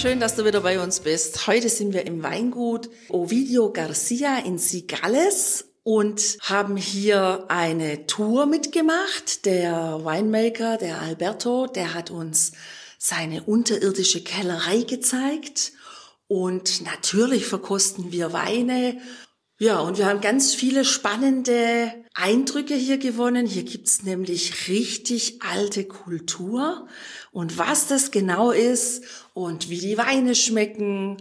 Schön, dass du wieder bei uns bist. Heute sind wir im Weingut Ovidio Garcia in Sigales und haben hier eine Tour mitgemacht. Der Winemaker, der Alberto, der hat uns seine unterirdische Kellerei gezeigt. Und natürlich verkosten wir Weine ja, und wir haben ganz viele spannende Eindrücke hier gewonnen. Hier gibt's nämlich richtig alte Kultur. Und was das genau ist und wie die Weine schmecken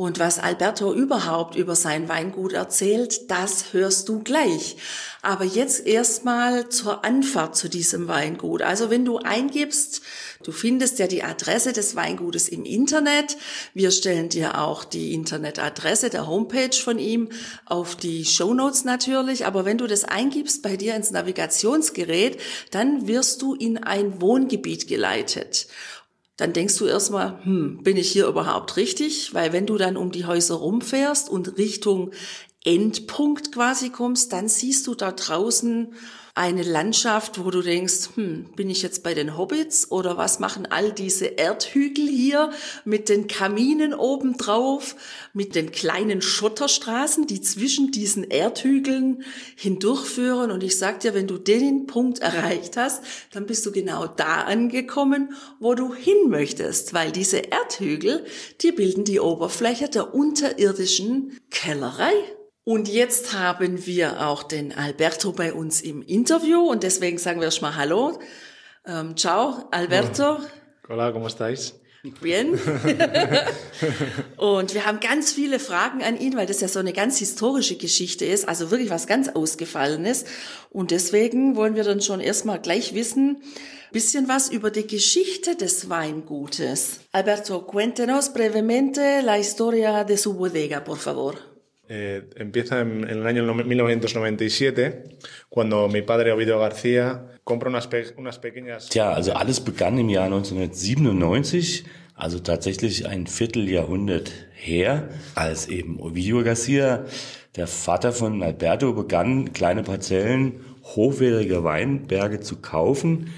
und was Alberto überhaupt über sein Weingut erzählt, das hörst du gleich. Aber jetzt erstmal zur Anfahrt zu diesem Weingut. Also wenn du eingibst, du findest ja die Adresse des Weingutes im Internet. Wir stellen dir auch die Internetadresse der Homepage von ihm auf die Show Notes natürlich. Aber wenn du das eingibst bei dir ins Navigationsgerät, dann wirst du in ein Wohngebiet geleitet dann denkst du erstmal, hm, bin ich hier überhaupt richtig? Weil wenn du dann um die Häuser rumfährst und Richtung Endpunkt quasi kommst, dann siehst du da draußen eine Landschaft, wo du denkst, hm, bin ich jetzt bei den Hobbits oder was machen all diese Erdhügel hier mit den Kaminen oben drauf, mit den kleinen Schotterstraßen, die zwischen diesen Erdhügeln hindurchführen. Und ich sag dir, wenn du den Punkt erreicht hast, dann bist du genau da angekommen, wo du hin möchtest, weil diese Erdhügel, die bilden die Oberfläche der unterirdischen Kellerei. Und jetzt haben wir auch den Alberto bei uns im Interview und deswegen sagen wir erstmal Hallo. Ähm, ciao, Alberto. Hola, ¿cómo estáis? Bien. und wir haben ganz viele Fragen an ihn, weil das ja so eine ganz historische Geschichte ist, also wirklich was ganz Ausgefallenes. Und deswegen wollen wir dann schon erstmal gleich wissen, bisschen was über die Geschichte des Weingutes. Alberto, cuéntenos brevemente la historia de su bodega, por favor. Eh, empieza en, en, el año 1997, cuando mi padre Ovidio García compra unas, pe unas pequeñas... Tja, also alles begann im Jahr 1997, also tatsächlich ein Vierteljahrhundert her, als eben Ovidio García, der Vater von Alberto, begann, kleine Parzellen hochwertiger Weinberge zu kaufen,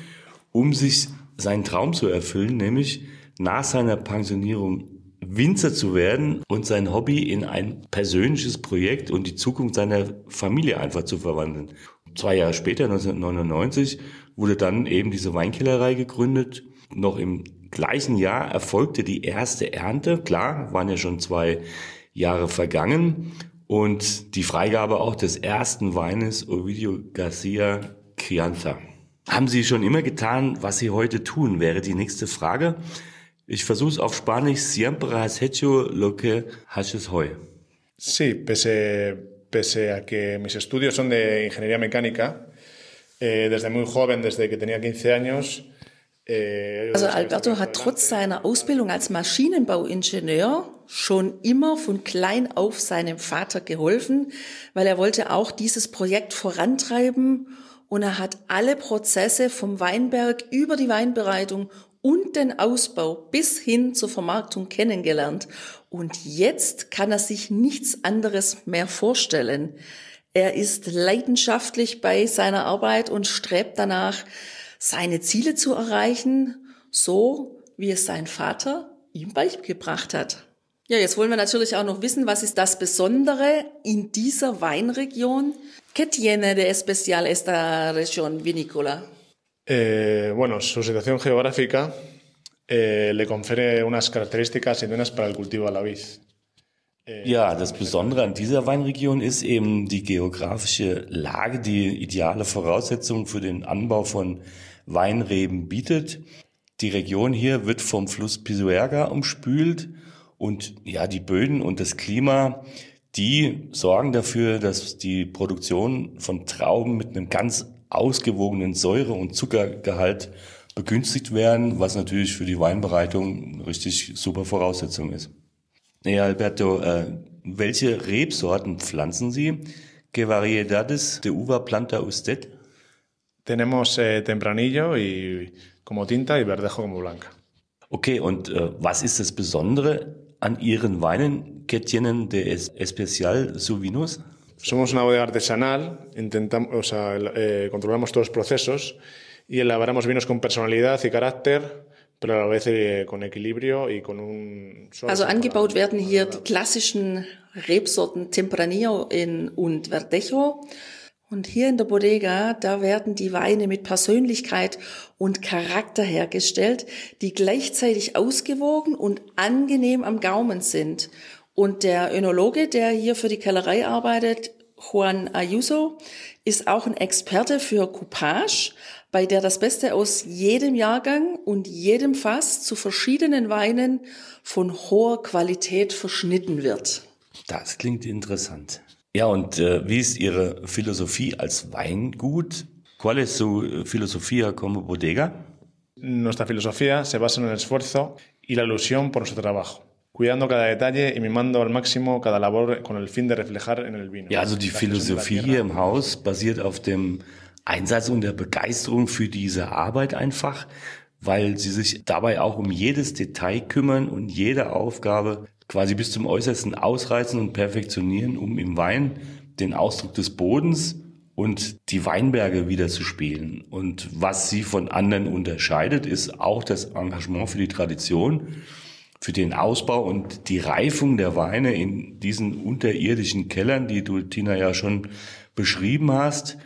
um sich seinen Traum zu erfüllen, nämlich nach seiner Pensionierung Winzer zu werden und sein Hobby in ein persönliches Projekt und die Zukunft seiner Familie einfach zu verwandeln. Zwei Jahre später, 1999, wurde dann eben diese Weinkellerei gegründet. Noch im gleichen Jahr erfolgte die erste Ernte. Klar, waren ja schon zwei Jahre vergangen. Und die Freigabe auch des ersten Weines Ovidio Garcia Crianza. Haben Sie schon immer getan, was Sie heute tun, wäre die nächste Frage. Ich versuche es auf Spanisch. Siempre has hecho lo que haces hoy. Sí, pese, pese a que mis estudios son de ingeniería mecánica, eh, desde muy joven, desde que tenía 15 años, eh, also Alberto hat trotz seiner Ausbildung als Maschinenbauingenieur schon immer von klein auf seinem Vater geholfen, weil er wollte auch dieses Projekt vorantreiben und er hat alle Prozesse vom Weinberg über die Weinbereitung und den Ausbau bis hin zur Vermarktung kennengelernt. Und jetzt kann er sich nichts anderes mehr vorstellen. Er ist leidenschaftlich bei seiner Arbeit und strebt danach, seine Ziele zu erreichen, so wie es sein Vater ihm beigebracht hat. Ja, jetzt wollen wir natürlich auch noch wissen, was ist das Besondere in dieser Weinregion? ¿Qué tiene de especial esta región vinícola? Eh, bueno, su situación geográfica eh, le confiere unas características idóneas para el cultivo de la vid. Eh, ja, das Besondere an dieser Weinregion ist eben die geografische Lage, die ideale Voraussetzungen für den Anbau von Weinreben bietet. Die Region hier wird vom Fluss Pisuerga umspült und ja, die Böden und das Klima, die sorgen dafür, dass die Produktion von Trauben mit einem ganz ausgewogenen Säure- und Zuckergehalt begünstigt werden, was natürlich für die Weinbereitung richtig super Voraussetzung ist. Ja, Alberto, äh, Welche Rebsorten pflanzen Sie? ¿Qué variedades de uva planta usted? Tenemos eh, tempranillo y como tinta y verdejo como blanca. Okay, und äh, was ist das Besondere an Ihren Weinen que tienen de es especial su vinos? Somos una bodega artesanal, intentamos, o sea, eh, controlamos todos los procesos y elaboramos vinos con personalidad y carácter, pero a la vez eh, con equilibrio y con un... Also angebaut werden hier die klassischen Rebsorten Tempranillo in, und Verdejo. Und hier in der Bodega, da werden die Weine mit Persönlichkeit und Charakter hergestellt, die gleichzeitig ausgewogen und angenehm am Gaumen sind. Und der Önologe, der hier für die Kellerei arbeitet, Juan Ayuso, ist auch ein Experte für Coupage, bei der das Beste aus jedem Jahrgang und jedem Fass zu verschiedenen Weinen von hoher Qualität verschnitten wird. Das klingt interessant. Ja, und äh, wie ist Ihre Philosophie als Weingut? ¿Cuál es su filosofía como bodega? Nuestra filosofía se basa en el esfuerzo y la ilusión por nuestro trabajo. Cuidando cada detalle y mimando al máximo cada labor con el fin de reflejar en el vino. Ja, also die Philosophie hier im Haus basiert auf dem Einsatz und der Begeisterung für diese Arbeit einfach, weil sie sich dabei auch um jedes Detail kümmern und jede Aufgabe quasi bis zum Äußersten ausreizen und perfektionieren, um im Wein den Ausdruck des Bodens und die Weinberge wieder zu spielen. Und was sie von anderen unterscheidet, ist auch das Engagement für die Tradition für den Ausbau und die Reifung der Weine in diesen unterirdischen Kellern, die du, Tina, ja schon beschrieben hast.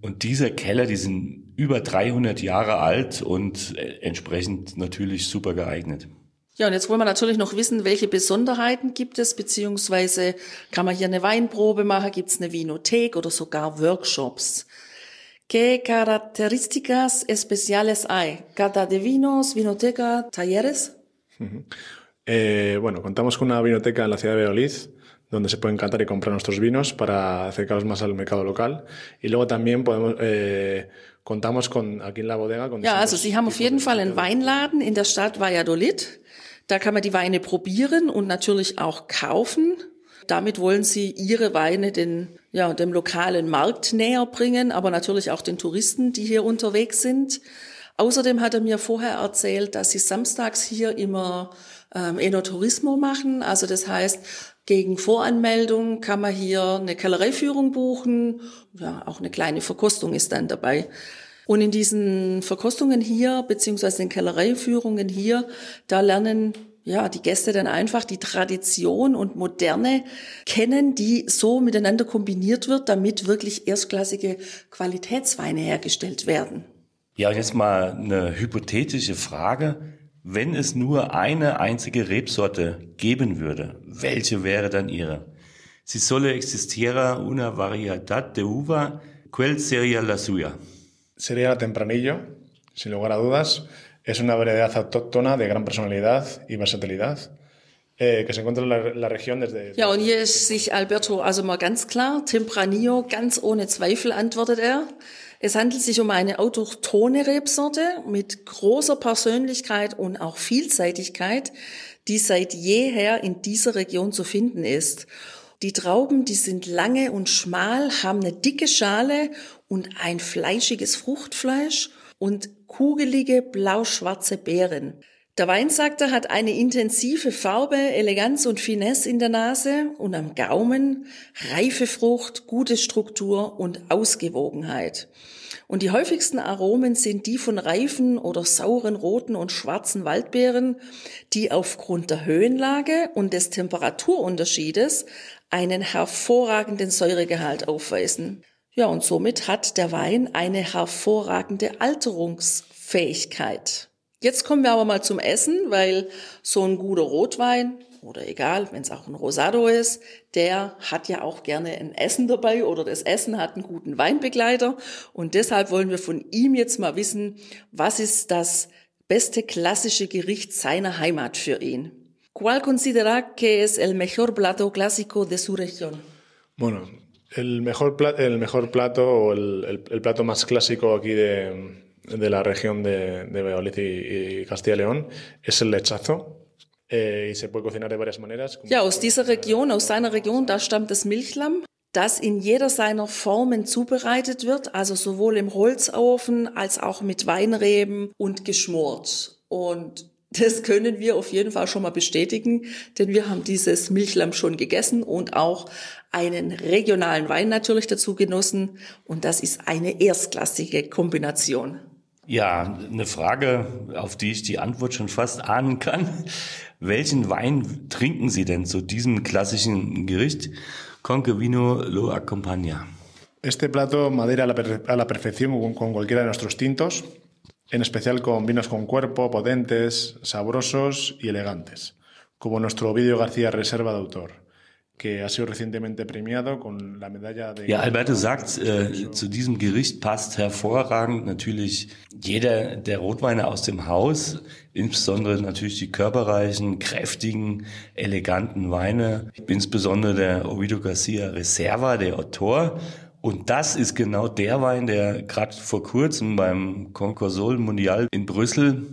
Und dieser Keller, die sind über 300 Jahre alt und äh, entsprechend natürlich super geeignet. Ja, und jetzt wollen wir natürlich noch wissen, welche Besonderheiten gibt es, beziehungsweise kann man hier eine Weinprobe machen, gibt es eine Vinothek oder sogar Workshops. ¿Qué características especiales hay? Cata de vinos, vinoteca, talleres? Eh, bueno, contamos con una vinoteca en la ciudad de Valladolid donde se pueden cantar y comprar nuestros vinos para acercarlos más al mercado local. Y luego también podemos, eh, contamos con aquí en la bodega. Con ja, also Sie haben auf jeden Fall einen Weinladen in der Stadt Valladolid. Da kann man die Weine probieren und natürlich auch kaufen. Damit wollen Sie Ihre Weine den, ja, dem lokalen Markt näher bringen, aber natürlich auch den Touristen, die hier unterwegs sind. Außerdem hat er mir vorher erzählt, dass Sie samstags hier immer ähm, Enoturismo machen. Also das heißt, gegen Voranmeldung kann man hier eine Kellereiführung buchen. Ja, auch eine kleine Verkostung ist dann dabei. Und in diesen Verkostungen hier, beziehungsweise den Kellereiführungen hier, da lernen ja, die Gäste dann einfach die Tradition und Moderne kennen, die so miteinander kombiniert wird, damit wirklich erstklassige Qualitätsweine hergestellt werden. Ja, jetzt mal eine hypothetische Frage. Wenn es nur eine einzige Rebsorte geben würde, welche wäre dann Ihre? Si solo existiera una variedad de uva, ¿cuál sería la suya? Sería la tempranillo, sin lugar a dudas. Es una variedad autóctona de gran personalidad y versatilidad. Äh, que se encuentra en la, Region desde. Ja, und hier ist sich Alberto also mal ganz klar, Tempranillo, ganz ohne Zweifel antwortet er. Es handelt sich um eine autochthone Rebsorte mit großer Persönlichkeit und auch Vielseitigkeit, die seit jeher in dieser Region zu finden ist. Die Trauben, die sind lange und schmal, haben eine dicke Schale und ein fleischiges Fruchtfleisch und kugelige blau-schwarze Beeren. Der Wein, sagt er, hat eine intensive Farbe, Eleganz und Finesse in der Nase und am Gaumen, reife Frucht, gute Struktur und Ausgewogenheit. Und die häufigsten Aromen sind die von reifen oder sauren roten und schwarzen Waldbeeren, die aufgrund der Höhenlage und des Temperaturunterschiedes einen hervorragenden Säuregehalt aufweisen. Ja, und somit hat der Wein eine hervorragende Alterungsfähigkeit. Jetzt kommen wir aber mal zum Essen, weil so ein guter Rotwein oder egal, wenn es auch ein Rosado ist, der hat ja auch gerne ein Essen dabei oder das Essen hat einen guten Weinbegleiter. Und deshalb wollen wir von ihm jetzt mal wissen, was ist das beste klassische Gericht seiner Heimat für ihn? ¿Cuál considera que es el mejor plato clásico de su región? Bueno, el mejor, plato, el mejor plato o el, el, el plato más clásico aquí de, de la región de, de Valladolid y, y Castilla y León es el lechazo. eh. Ja, aus dieser Region, aus seiner Region, da stammt das Milchlamm, das in jeder seiner Formen zubereitet wird, also sowohl im Holzofen als auch mit Weinreben und geschmort. Und das können wir auf jeden Fall schon mal bestätigen, denn wir haben dieses Milchlamm schon gegessen und auch einen regionalen Wein natürlich dazu genossen. Und das ist eine erstklassige Kombination. Ja, eine Frage, auf die ich die Antwort schon fast ahnen kann. Welchen Wein trinken Sie denn zu diesem klassischen Gericht? Conque vino lo acompaña. Este plato madera a la, perfección con cualquiera de nuestros tintos, en especial con vinos con cuerpo, potentes, sabrosos y elegantes, como nuestro Ovidio García Reserva de Autor, que ha sido recientemente premiado con la medalla de... Ja, Alberto sagt, äh, zu diesem Gericht passt hervorragend natürlich jeder der Rotweine aus dem Haus, insbesondere natürlich die körperreichen, kräftigen, eleganten Weine, insbesondere der Ovidio Garcia Reserva, der Autor. Und das ist genau der Wein, der gerade vor kurzem beim Concorsol Mundial in Brüssel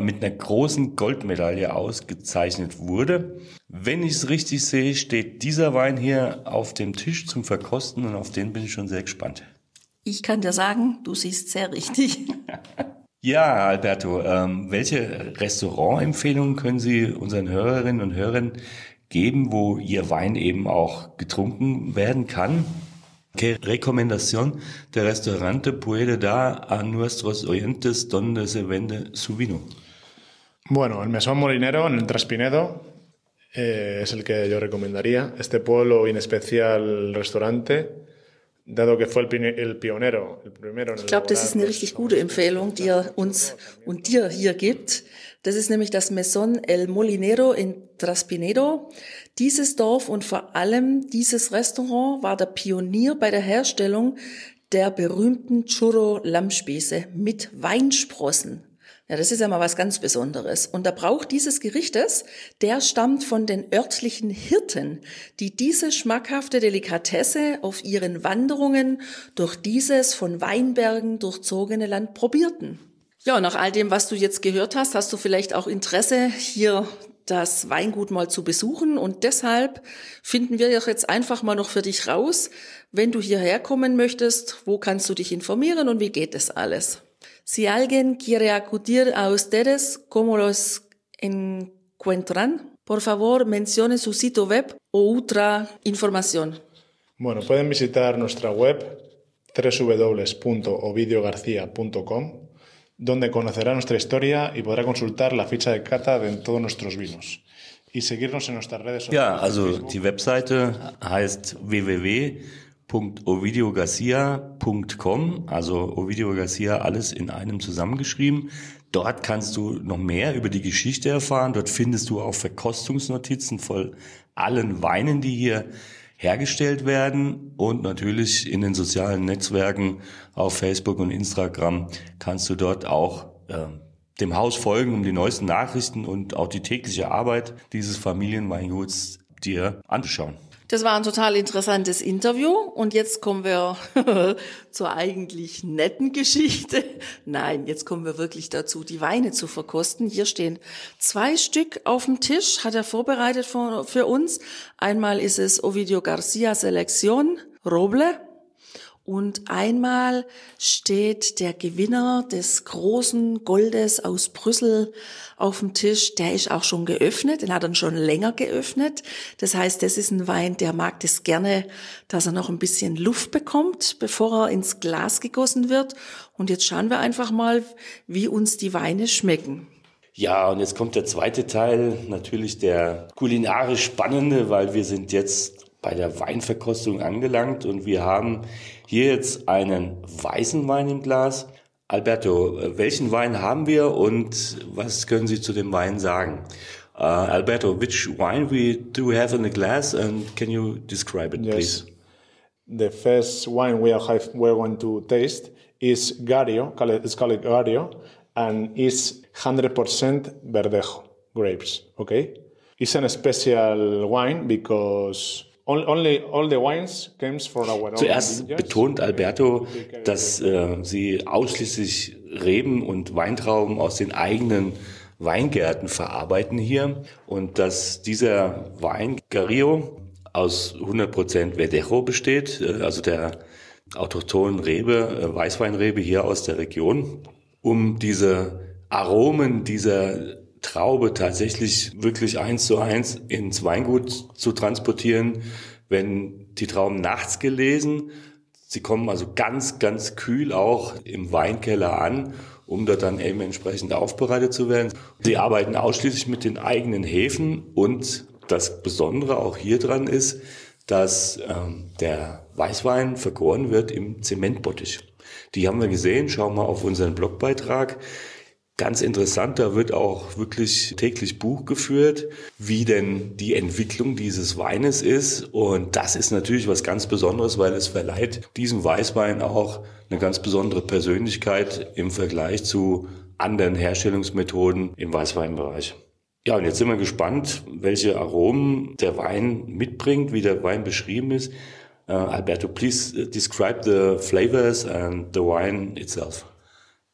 mit einer großen Goldmedaille ausgezeichnet wurde. Wenn ich es richtig sehe, steht dieser Wein hier auf dem Tisch zum Verkosten und auf den bin ich schon sehr gespannt. Ich kann dir sagen, du siehst sehr richtig. Ja, Alberto, ähm, welche Restaurantempfehlungen können Sie unseren Hörerinnen und Hörern geben, wo Ihr Wein eben auch getrunken werden kann? ¿Qué recomendación de restaurante puede dar a nuestros oyentes donde se vende su vino? Bueno, el Mesón Molinero en el Traspinedo eh, es el que yo recomendaría. Este pueblo y en especial restaurante, dado que fue el, el pionero, el primero en Ich glaube, das ist eine richtig gute Empfehlung, die er uns und dir hier gibt. Das ist nämlich das Mesón El Molinero in Traspinedo. Dieses Dorf und vor allem dieses Restaurant war der Pionier bei der Herstellung der berühmten Churro Lammspieße mit Weinsprossen. Ja, das ist ja mal was ganz Besonderes. Und der Brauch dieses Gerichtes, der stammt von den örtlichen Hirten, die diese schmackhafte Delikatesse auf ihren Wanderungen durch dieses von Weinbergen durchzogene Land probierten. Ja, nach all dem, was du jetzt gehört hast, hast du vielleicht auch Interesse, hier das Weingut mal zu besuchen. Und deshalb finden wir jetzt einfach mal noch für dich raus, wenn du hierher kommen möchtest, wo kannst du dich informieren und wie geht das alles? Si alguien quiere acudir a ustedes, ¿cómo los encuentran? Por favor, mencione su sitio web o otra información. Bueno, pueden visitar nuestra web www.ovidiogarcia.com, donde conocerá nuestra historia y podrá consultar la ficha de cata de todos nuestros vinos. Y seguirnos en nuestras redes sociales. Ja, also die Webseite heißt www.ovidiogarcia.com, also Ovidio Garcia alles in einem zusammengeschrieben. Dort kannst du noch mehr über die Geschichte erfahren. Dort findest du auch Verkostungsnotizen voll allen Weinen, die hier hergestellt werden und natürlich in den sozialen Netzwerken auf Facebook und Instagram kannst du dort auch ähm, dem Haus folgen, um die neuesten Nachrichten und auch die tägliche Arbeit dieses Familienweinguts dir anzuschauen. Das war ein total interessantes Interview und jetzt kommen wir zur eigentlich netten Geschichte. Nein, jetzt kommen wir wirklich dazu, die Weine zu verkosten. Hier stehen zwei Stück auf dem Tisch, hat er vorbereitet für, uns. Einmal ist es Ovidio Garcia Selección Roble und einmal steht der Gewinner des großen Goldes aus Brüssel auf dem Tisch. Der ist auch schon geöffnet, den hat er schon länger geöffnet. Das heißt, das ist ein Wein, der mag das gerne, dass er noch ein bisschen Luft bekommt, bevor er ins Glas gegossen wird. Und jetzt schauen wir einfach mal, wie uns die Weine schmecken. Ja, und jetzt kommt der zweite Teil, natürlich der kulinarisch spannende, weil wir sind jetzt bei der Weinverkostung angelangt und wir haben hier jetzt einen weißen Wein im Glas. Alberto, äh, welchen Wein haben wir und was können Sie zu dem Wein sagen? Uh, Alberto, which wine we do have in the glass and can you describe it, Yes. please? The first wine we are have, we're going to taste is Gario, it's called Gario, and is 100% Verdejo grapes. Okay, it's an special wine because only, all the wines comes from our Zuerst betont Alberto, dass äh, sie ausschließlich Reben und Weintrauben aus den eigenen Weingärten verarbeiten hier und dass dieser Wein Garillo aus 100% Verdejo besteht, äh, also der autochthonen Rebe, äh, Weißweinrebe hier aus der Region, um diese Aromen dieser Traube tatsächlich wirklich eins zu eins ins Weingut zu transportieren, wenn die Trauben nachts gelesen. Sie kommen also ganz, ganz kühl auch im Weinkeller an, um dort dann eben entsprechend aufbereitet zu werden. Sie arbeiten ausschließlich mit den eigenen Hefen und das Besondere auch hier dran ist, dass ähm, der Weißwein vergoren wird im Zementbottich. Die haben wir gesehen. Schau mal auf unseren Blogbeitrag. Ganz interessant, da wird auch wirklich täglich Buch geführt, wie denn die Entwicklung dieses Weines ist. Und das ist natürlich was ganz Besonderes, weil es verleiht diesem Weißwein auch eine ganz besondere Persönlichkeit im Vergleich zu anderen Herstellungsmethoden im Weißweinbereich. Ja, und jetzt sind wir gespannt, welche Aromen der Wein mitbringt, wie der Wein beschrieben ist. Uh, Alberto, please describe the flavors and the wine itself.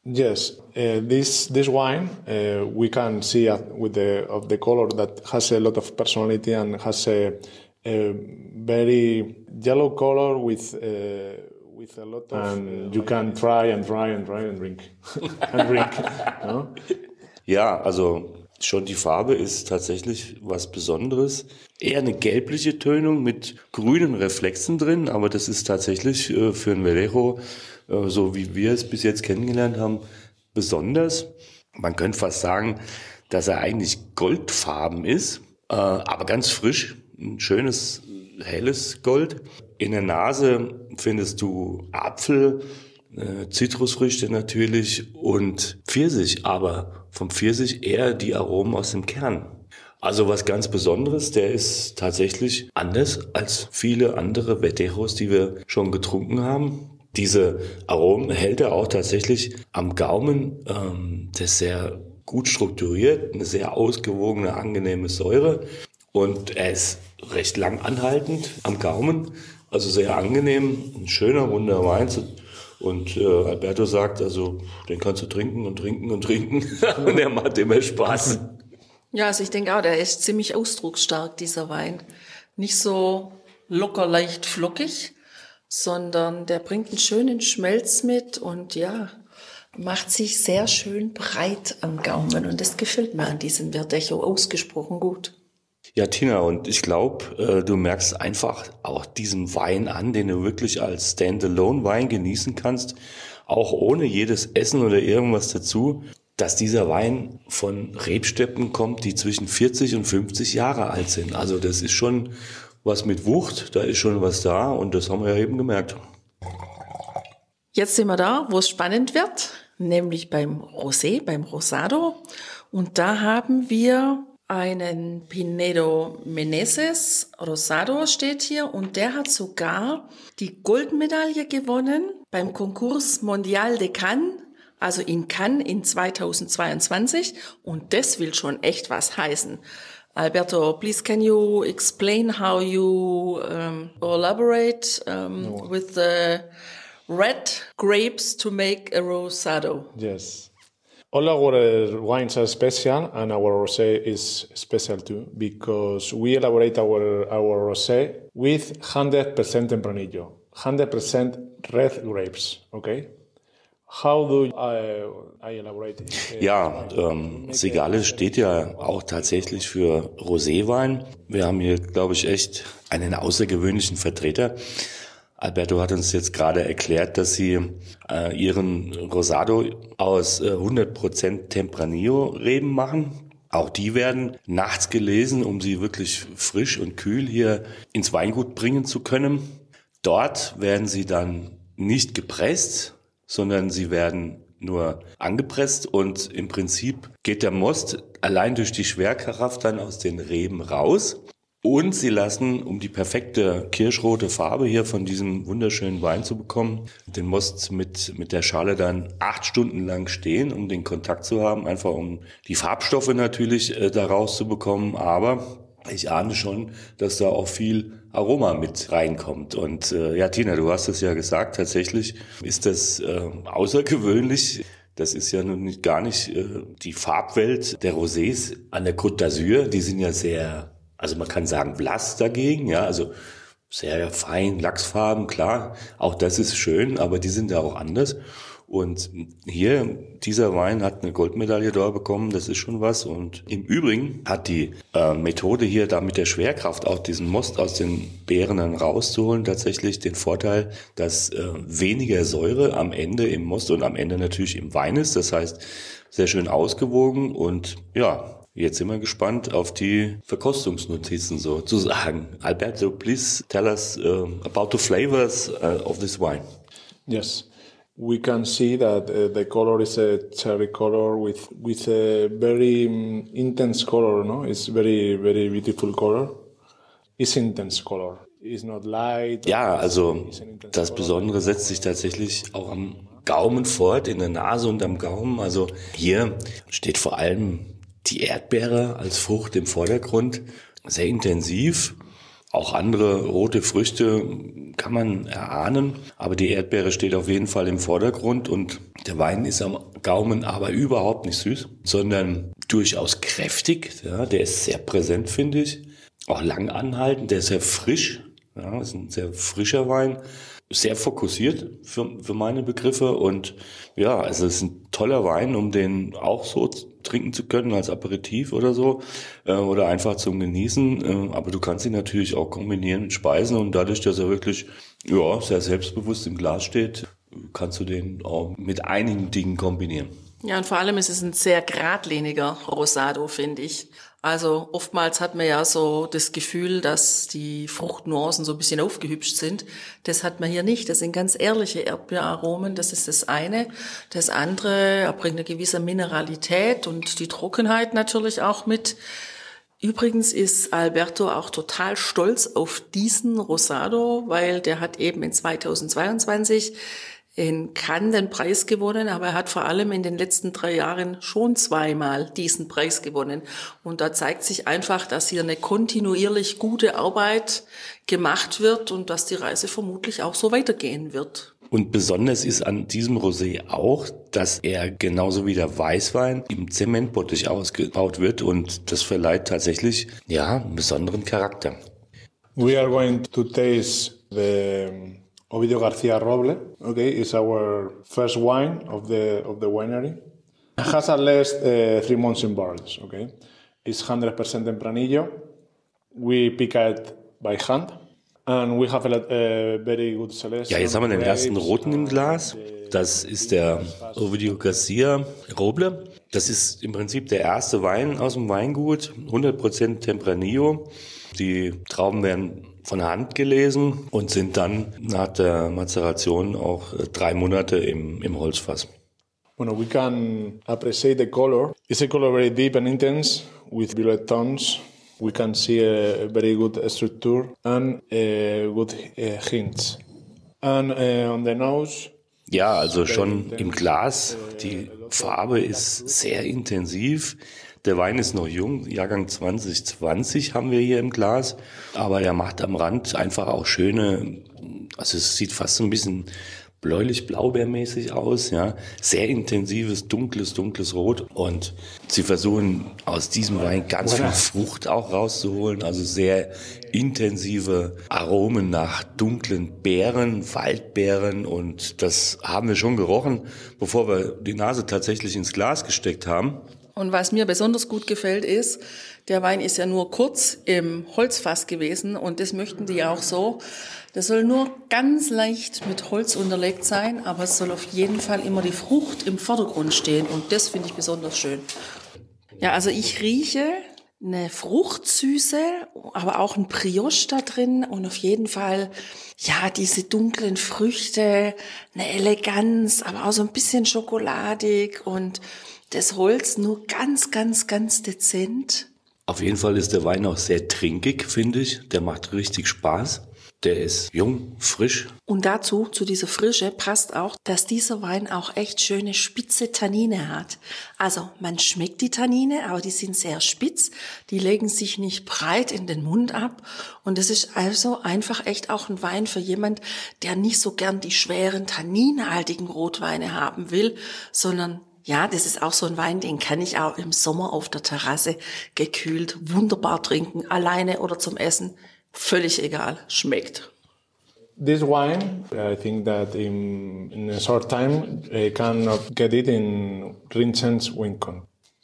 Yes, uh, this this wine uh, we can see with the of the color that has a lot of personality and has a, a very yellow color with uh, with a lot of. And you can try and try and try and drink and drink. no? Ja, also schon die Farbe ist tatsächlich was Besonderes. Eher eine gelbliche Tönung mit grünen Reflexen drin, aber das ist tatsächlich äh, für ein Vallejo äh, so wie wir es bis jetzt kennengelernt haben, besonders. Man könnte fast sagen, dass er eigentlich goldfarben ist, äh, aber ganz frisch, ein schönes, helles Gold. In der Nase findest du Apfel, äh, Zitrusfrüchte natürlich und Pfirsich, aber vom Pfirsich eher die Aromen aus dem Kern. Also was ganz Besonderes, der ist tatsächlich anders als viele andere Vetejos, die wir schon getrunken haben. Diese Aromen hält er auch tatsächlich am Gaumen. Ähm, das ist sehr gut strukturiert, eine sehr ausgewogene, angenehme Säure. Und er ist recht lang anhaltend am Gaumen, also sehr angenehm, ein schöner, runder Wein. Und äh, Alberto sagt, also den kannst du trinken und trinken und trinken und er macht immer Spaß. Ja, also ich denke auch, der ist ziemlich ausdrucksstark, dieser Wein. Nicht so locker, leicht, flockig, sondern der bringt einen schönen Schmelz mit und ja, macht sich sehr schön breit am Gaumen und das gefällt mir an diesem Verdecho ausgesprochen gut. Ja, Tina, und ich glaube, äh, du merkst einfach auch diesen Wein an, den du wirklich als Standalone-Wein genießen kannst, auch ohne jedes Essen oder irgendwas dazu, dass dieser Wein von Rebsteppen kommt, die zwischen 40 und 50 Jahre alt sind. Also das ist schon was mit Wucht, da ist schon was da und das haben wir ja eben gemerkt. Jetzt sind wir da, wo es spannend wird, nämlich beim Rosé, beim Rosado. Und da haben wir einen Pinedo Meneses Rosado steht hier und der hat sogar die Goldmedaille gewonnen beim Konkurs Mondial de Cannes, also in Cannes in 2022 und das will schon echt was heißen. Alberto, please can you explain how you um, elaborate um, no. with the red grapes to make a rosado? Yes. All our wines are special, and our rosé is special too because we elaborate our our rosé with 100% Tempranillo, 100% red grapes. Okay, How do I, I elaborate it? Ja, ähm, Segales steht ja auch tatsächlich für Roséwein. Wir haben hier, glaube ich, echt einen außergewöhnlichen Vertreter. Alberto hat uns jetzt gerade erklärt, dass sie äh, ihren Rosado aus äh, 100% Tempranillo-Reben machen. Auch die werden nachts gelesen, um sie wirklich frisch und kühl hier ins Weingut bringen zu können. Dort werden sie dann nicht gepresst, sondern sie werden nur angepresst und im Prinzip geht der Most allein durch die Schwerkraft dann aus den Reben raus. Und sie lassen, um die perfekte kirschrote Farbe hier von diesem wunderschönen Wein zu bekommen, den Most mit, mit der Schale dann acht Stunden lang stehen, um den Kontakt zu haben, einfach um die Farbstoffe natürlich äh, daraus zu bekommen. Aber ich ahne schon, dass da auch viel Aroma mit reinkommt. Und äh, ja, Tina, du hast es ja gesagt, tatsächlich ist das äh, außergewöhnlich, Das ist ja nun nicht, gar nicht äh, die Farbwelt der Rosés an der Côte d'Azur. Die sind ja sehr, also man kann sagen blass dagegen, ja, also sehr fein, Lachsfarben, klar. Auch das ist schön, aber die sind ja auch anders. Und hier, dieser Wein hat eine Goldmedaille da bekommen, das ist schon was. Und im Übrigen hat die äh, Methode hier da mit der Schwerkraft auch diesen Most aus den Beeren dann rauszuholen, tatsächlich den Vorteil, dass äh, weniger Säure am Ende im Most und am Ende natürlich im Wein ist. Das heißt, sehr schön ausgewogen und ja, Jetzt sind wir gespannt auf die Verkostungsnotizen sozusagen. Alberto, please tell us uh, about the flavors uh, of this wine. Yes. we can see that uh, the color is a cherry color with with a very um, intense color. No, it's very very beautiful color. It's intense color. It's not light. Ja, also das Besondere setzt sich tatsächlich auch am Gaumen fort, in der Nase und am Gaumen. Also hier steht vor allem die Erdbeere als Frucht im Vordergrund, sehr intensiv. Auch andere rote Früchte kann man erahnen, aber die Erdbeere steht auf jeden Fall im Vordergrund und der Wein ist am Gaumen aber überhaupt nicht süß, sondern durchaus kräftig. Ja, der ist sehr präsent, finde ich. Auch lang anhaltend, der ist sehr frisch. Ja, ist ein sehr frischer Wein sehr fokussiert für, für meine Begriffe und ja, also es ist ein toller Wein, um den auch so trinken zu können als Aperitif oder so äh, oder einfach zum Genießen. Äh, aber du kannst ihn natürlich auch kombinieren mit Speisen und dadurch, dass er wirklich ja sehr selbstbewusst im Glas steht, kannst du den auch mit einigen Dingen kombinieren. Ja, und vor allem ist es ein sehr geradliniger Rosado, finde ich. Also oftmals hat man ja so das Gefühl, dass die Fruchtnuancen so ein bisschen aufgehübscht sind. Das hat man hier nicht. Das sind ganz ehrliche Erdbeeraromen. Das ist das eine. Das andere, er bringt eine gewisse Mineralität und die Trockenheit natürlich auch mit. Übrigens ist Alberto auch total stolz auf diesen Rosado, weil der hat eben in 2022 in Cannes den Preis gewonnen, aber er hat vor allem in den letzten drei Jahren schon zweimal diesen Preis gewonnen. Und da zeigt sich einfach, dass hier eine kontinuierlich gute Arbeit gemacht wird und dass die Reise vermutlich auch so weitergehen wird. Und besonders ist an diesem Rosé auch, dass er genauso wie der Weißwein im Zementbottich ausgebaut wird und das verleiht tatsächlich, ja, einen besonderen Charakter. We are going to taste the Ovidio Garcia Roble. Okay, is our first wine of the of the winery. It has at least uh, three months in barrels. Okay, it's hundred percent Tempranillo. We pick it by hand. And we have a, a very good selection. Ja, jetzt haben wir den ersten roten im Glas. Das ist der Ovidio Garcia Roble. Das ist im Prinzip der erste Wein aus dem Weingut, 100% Tempranillo. Die Trauben werden von Hand gelesen und sind dann nach der Mazeration auch äh, drei Monate im, im Holzfass. Bueno, we can appreciate the color. It's a color very deep and intense with violet tones. We can see a, very good structure and a good uh, hints. And uh, on the nose, ja, also schon im Glas. Die Farbe ist sehr intensiv. Der Wein ist noch jung, Jahrgang 2020 haben wir hier im Glas, aber er macht am Rand einfach auch schöne, also es sieht fast so ein bisschen bläulich-blaubeermäßig aus, ja. Sehr intensives, dunkles, dunkles Rot. Und sie versuchen aus diesem Wein ganz viel Frucht auch rauszuholen. Also sehr intensive Aromen nach dunklen Beeren, Waldbeeren. Und das haben wir schon gerochen, bevor wir die Nase tatsächlich ins Glas gesteckt haben. Und was mir besonders gut gefällt ist, der Wein ist ja nur kurz im Holzfass gewesen und das möchten die auch so. Das soll nur ganz leicht mit Holz unterlegt sein, aber es soll auf jeden Fall immer die Frucht im Vordergrund stehen und das finde ich besonders schön. Ja, also ich rieche eine Fruchtsüße, aber auch ein Brioche da drin und auf jeden Fall, ja, diese dunklen Früchte, eine Eleganz, aber auch so ein bisschen schokoladig und das Holz nur ganz, ganz, ganz dezent. Auf jeden Fall ist der Wein auch sehr trinkig, finde ich. Der macht richtig Spaß. Der ist jung, frisch. Und dazu, zu dieser Frische, passt auch, dass dieser Wein auch echt schöne spitze Tannine hat. Also man schmeckt die Tannine, aber die sind sehr spitz. Die legen sich nicht breit in den Mund ab. Und es ist also einfach echt auch ein Wein für jemand, der nicht so gern die schweren, tanninhaltigen Rotweine haben will, sondern ja, das ist auch so ein Wein, den kann ich auch im Sommer auf der Terrasse gekühlt wunderbar trinken, alleine oder zum Essen. Völlig egal, schmeckt. This wine, I think that in, in a short time I cannot get it in Rinchens Wincon.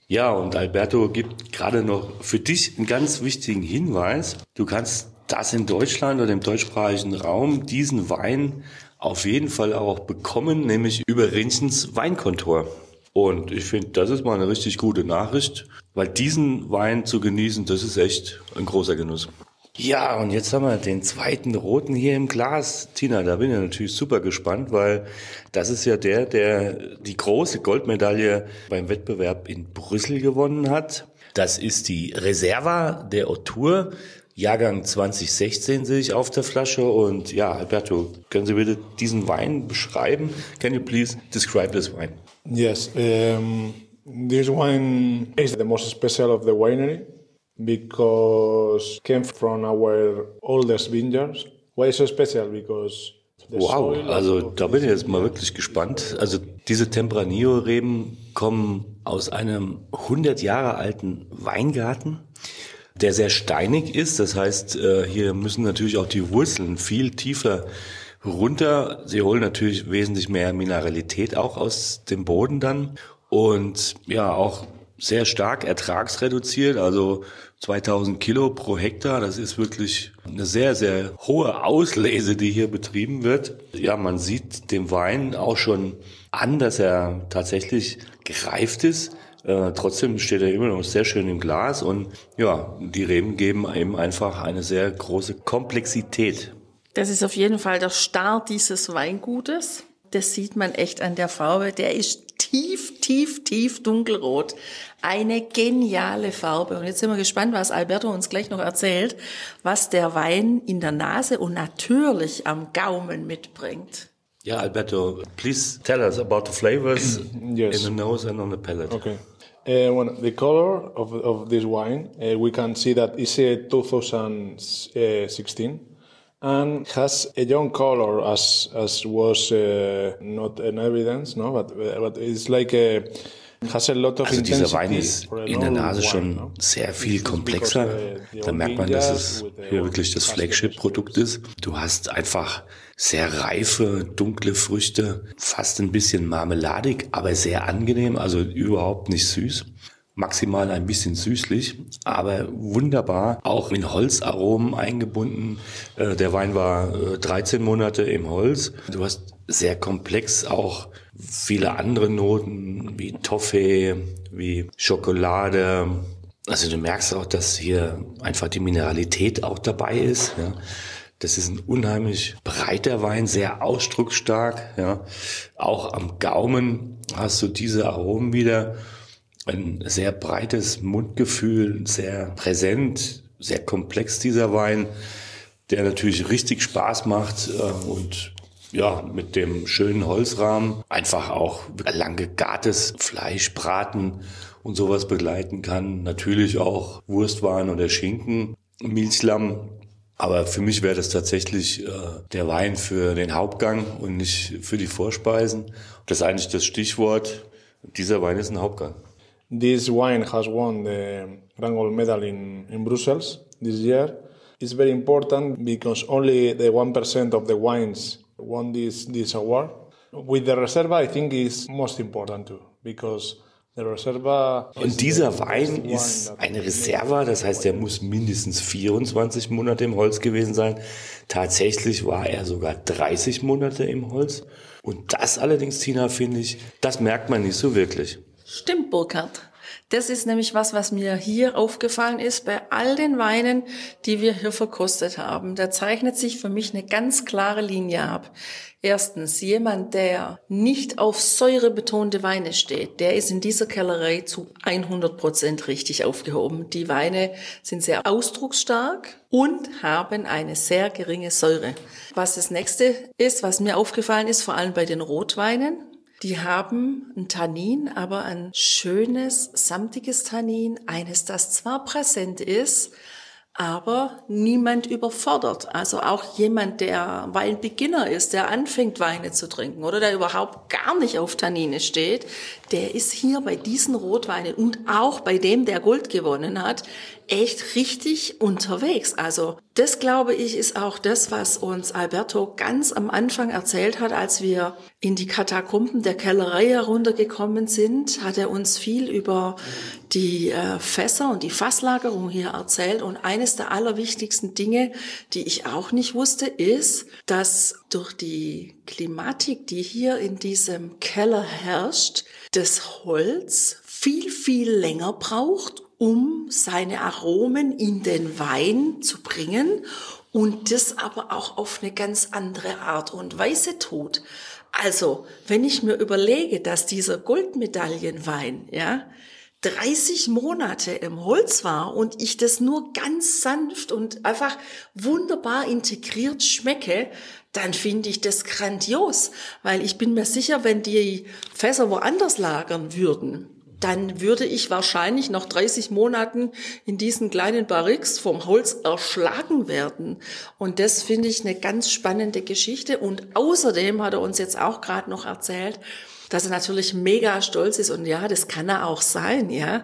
Ja, und Alberto gibt gerade noch für dich einen ganz wichtigen Hinweis. Du kannst das in Deutschland oder im deutschsprachigen Raum, diesen Wein auf jeden Fall auch bekommen, nämlich über Rinchens Weinkontor. Und ich finde, das ist mal eine richtig gute Nachricht, weil diesen Wein zu genießen, das ist echt ein großer Genuss. Ja, und jetzt haben wir den zweiten roten hier im Glas. Tina, da bin ich natürlich super gespannt, weil das ist ja der, der die große Goldmedaille beim Wettbewerb in Brüssel gewonnen hat. Das ist die Reserva der Autur. Jahrgang 2016 sehe ich auf der Flasche. Und ja, Alberto, können Sie bitte diesen Wein beschreiben? Can you please describe this wine? Yes, um, this wine is the most special of the winery because came from our oldest vineyards. Why so special? Because Wow, also da bin ich jetzt mal wirklich gespannt. Also diese Tempranillo-Reben kommen aus einem 100 Jahre alten Weingarten, der sehr steinig ist. Das heißt, äh, hier müssen natürlich auch die Wurzeln viel tiefer runter. Sie holen natürlich wesentlich mehr Mineralität auch aus dem Boden dann und ja auch sehr stark ertragsreduziert, also 2000 Kilo pro Hektar. Das ist wirklich eine sehr, sehr hohe Auslese, die hier betrieben wird. Ja, man sieht dem Wein auch schon an, dass er tatsächlich gereift ist. Äh, trotzdem steht er immer noch sehr schön im Glas und ja, die Reben geben ihm einfach eine sehr große Komplexität. Das ist auf jeden Fall der Start dieses Weingutes. Das sieht man echt an der Farbe. Der ist tief, tief, tief dunkelrot. Eine geniale Farbe. Und jetzt sind wir gespannt, was Alberto uns gleich noch erzählt, was der Wein in der Nase und natürlich am Gaumen mitbringt. Ja, Alberto, please tell us about the flavors Yes. in the nose and on the palate. Okay. Uh, well, the color of, of this wine, uh, we can see that it's a 2016 and has a young color as as was uh, not an evidence, no, but but it's like a Also dieser Wein ist in der Nase schon sehr viel komplexer. Da merkt man, dass es hier wirklich das. Flagship-Produkt ist. Du hast einfach sehr reife, dunkle Früchte, fast ein bisschen marmeladig, aber sehr angenehm, also überhaupt nicht süß. Maximal ein bisschen süßlich, aber wunderbar, auch in Holzaromen eingebunden. Äh, Der Wein war äh, 13 Monate im Holz. Du hast sehr komplex auch viele andere Noten wie Toffee, wie Schokolade. Also du merkst auch, dass hier einfach die Mineralität auch dabei ist. Ja. Das ist ein unheimlich breiter Wein, sehr ausdrucksstark. Ja. Auch am Gaumen hast du diese Aromen wieder. Ein sehr breites Mundgefühl, sehr präsent, sehr komplex dieser Wein, der natürlich richtig Spaß macht äh, und ja, mit dem schönen Holzrahmen einfach auch lang gegartes Fleisch, Braten und sowas begleiten kann. Natürlich auch Wurstwaren oder Schinken, Milchlamm. Aber für mich wäre das tatsächlich äh, der Wein für den Hauptgang und nicht für die Vorspeisen. Das ist eigentlich das Stichwort. Dieser Wein ist ein Hauptgang. This wine has won the Grand Gold Medal in, in Brussels this year. It's very important because only the 1% of the wines won this, this award. With the Reserva, I think is most important too, because the Reserva. is Und dieser Wein ist that- eine Reserva, das heißt, er muss mindestens 24 Monate im Holz gewesen sein. Tatsächlich war er sogar 30 Monate im Holz. Und das allerdings, Tina, finde ich, das merkt man nicht so wirklich. Stimmt, Burkhard. Das ist nämlich was, was mir hier aufgefallen ist bei all den Weinen, die wir hier verkostet haben. Da zeichnet sich für mich eine ganz klare Linie ab. Erstens, jemand, der nicht auf säurebetonte Weine steht, der ist in dieser Kellerei zu 100 Prozent richtig aufgehoben. Die Weine sind sehr ausdrucksstark und haben eine sehr geringe Säure. Was das nächste ist, was mir aufgefallen ist, vor allem bei den Rotweinen, die haben ein Tannin, aber ein schönes, samtiges Tannin, eines, das zwar präsent ist, aber niemand überfordert. Also auch jemand, der Weinbeginner ist, der anfängt Weine zu trinken oder der überhaupt gar nicht auf Tannine steht, der ist hier bei diesen Rotweinen und auch bei dem, der Gold gewonnen hat, echt richtig unterwegs. Also das, glaube ich, ist auch das, was uns Alberto ganz am Anfang erzählt hat, als wir in die Katakomben der Kellerei heruntergekommen sind, hat er uns viel über die äh, Fässer und die Fasslagerung hier erzählt. Und eines der allerwichtigsten Dinge, die ich auch nicht wusste, ist, dass durch die Klimatik, die hier in diesem Keller herrscht, das Holz viel, viel länger braucht, um seine Aromen in den Wein zu bringen und das aber auch auf eine ganz andere Art und Weise tut. Also, wenn ich mir überlege, dass dieser Goldmedaillenwein, ja, 30 Monate im Holz war und ich das nur ganz sanft und einfach wunderbar integriert schmecke, dann finde ich das grandios, weil ich bin mir sicher, wenn die Fässer woanders lagern würden, dann würde ich wahrscheinlich nach 30 Monaten in diesen kleinen Barriques vom Holz erschlagen werden. Und das finde ich eine ganz spannende Geschichte. Und außerdem hat er uns jetzt auch gerade noch erzählt, dass er natürlich mega stolz ist und ja, das kann er auch sein, ja,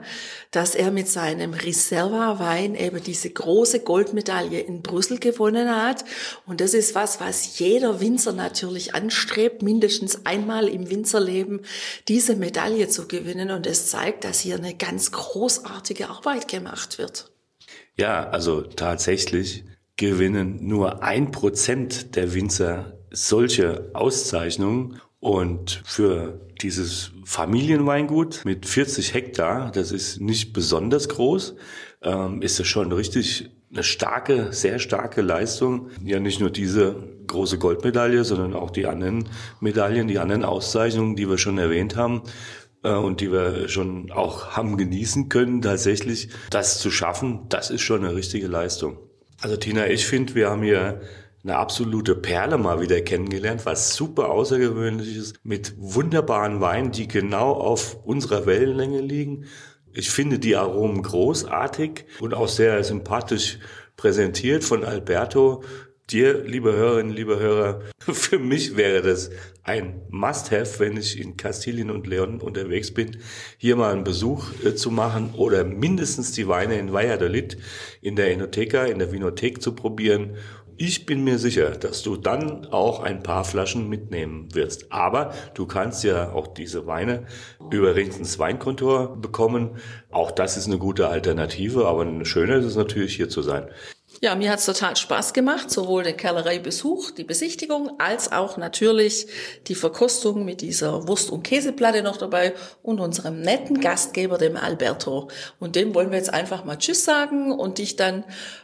dass er mit seinem Reserva-Wein eben diese große Goldmedaille in Brüssel gewonnen hat. Und das ist was, was jeder Winzer natürlich anstrebt, mindestens einmal im Winzerleben diese Medaille zu gewinnen. Und es zeigt, dass hier eine ganz großartige Arbeit gemacht wird. Ja, also tatsächlich gewinnen nur ein Prozent der Winzer solche Auszeichnungen und für dieses Familienweingut mit 40 Hektar, das ist nicht besonders groß, ähm, ist das schon richtig eine starke, sehr starke Leistung. Ja, nicht nur diese große Goldmedaille, sondern auch die anderen Medaillen, die anderen Auszeichnungen, die wir schon erwähnt haben äh, und die wir schon auch haben genießen können, tatsächlich das zu schaffen, das ist schon eine richtige Leistung. Also Tina, ich finde, wir haben hier eine absolute Perle mal wieder kennengelernt, was super außergewöhnlich ist, mit wunderbaren Weinen, die genau auf unserer Wellenlänge liegen. Ich finde die Aromen großartig und auch sehr sympathisch präsentiert von Alberto. Dir, liebe Hörerinnen, liebe Hörer, für mich wäre das ein Must-Have, wenn ich in Kastilien und Leon unterwegs bin, hier mal einen Besuch äh, zu machen oder mindestens die Weine in Valladolid in der Enoteca, in der Vinothek zu probieren ich bin mir sicher, dass du dann auch ein paar Flaschen mitnehmen wirst. Aber du kannst ja auch diese Weine über Ringsens Weinkontor bekommen. Auch das ist eine gute Alternative, aber eine schöne ist es natürlich hier zu sein. Ja, mir hat's total Spaß gemacht, sowohl der Kellereibesuch, die Besichtigung, als auch natürlich die Verkostung mit dieser Wurst- und Käseplatte noch dabei und unserem netten Gastgeber, dem Alberto. Und dem wollen wir jetzt einfach mal Tschüss sagen und dich dann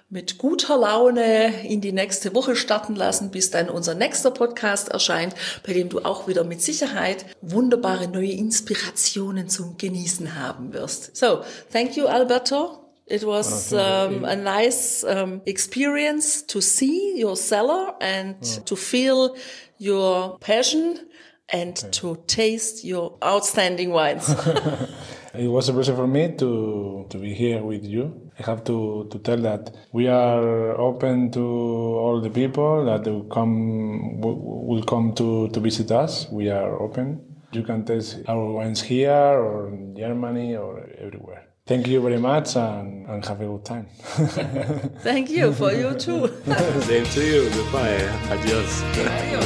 mit guter Laune in die nächste Woche starten lassen, bis dann unser nächster Podcast erscheint, bei dem du auch wieder mit Sicherheit wunderbare neue Inspirationen zum Genießen haben wirst. So, thank you, Alberto. It was um, a nice um, experience to see your cellar and oh. to feel your passion and okay. to taste your outstanding wines. it was a pleasure for me to, to be here with you. I have to, to tell that we are open to all the people that will come, will come to, to visit us. We are open. You can taste our wines here or in Germany or everywhere. Thank you very much and, and have a good time. Thank you for you too. Same to you. Goodbye. Adios. Adios.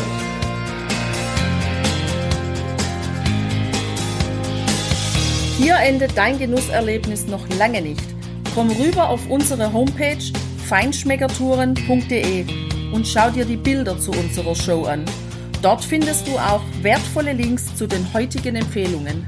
Hier endet dein Genusserlebnis noch lange nicht. Komm rüber auf unsere Homepage feinschmeckertouren.de und schau dir die Bilder zu unserer Show an. Dort findest du auch wertvolle Links zu den heutigen Empfehlungen.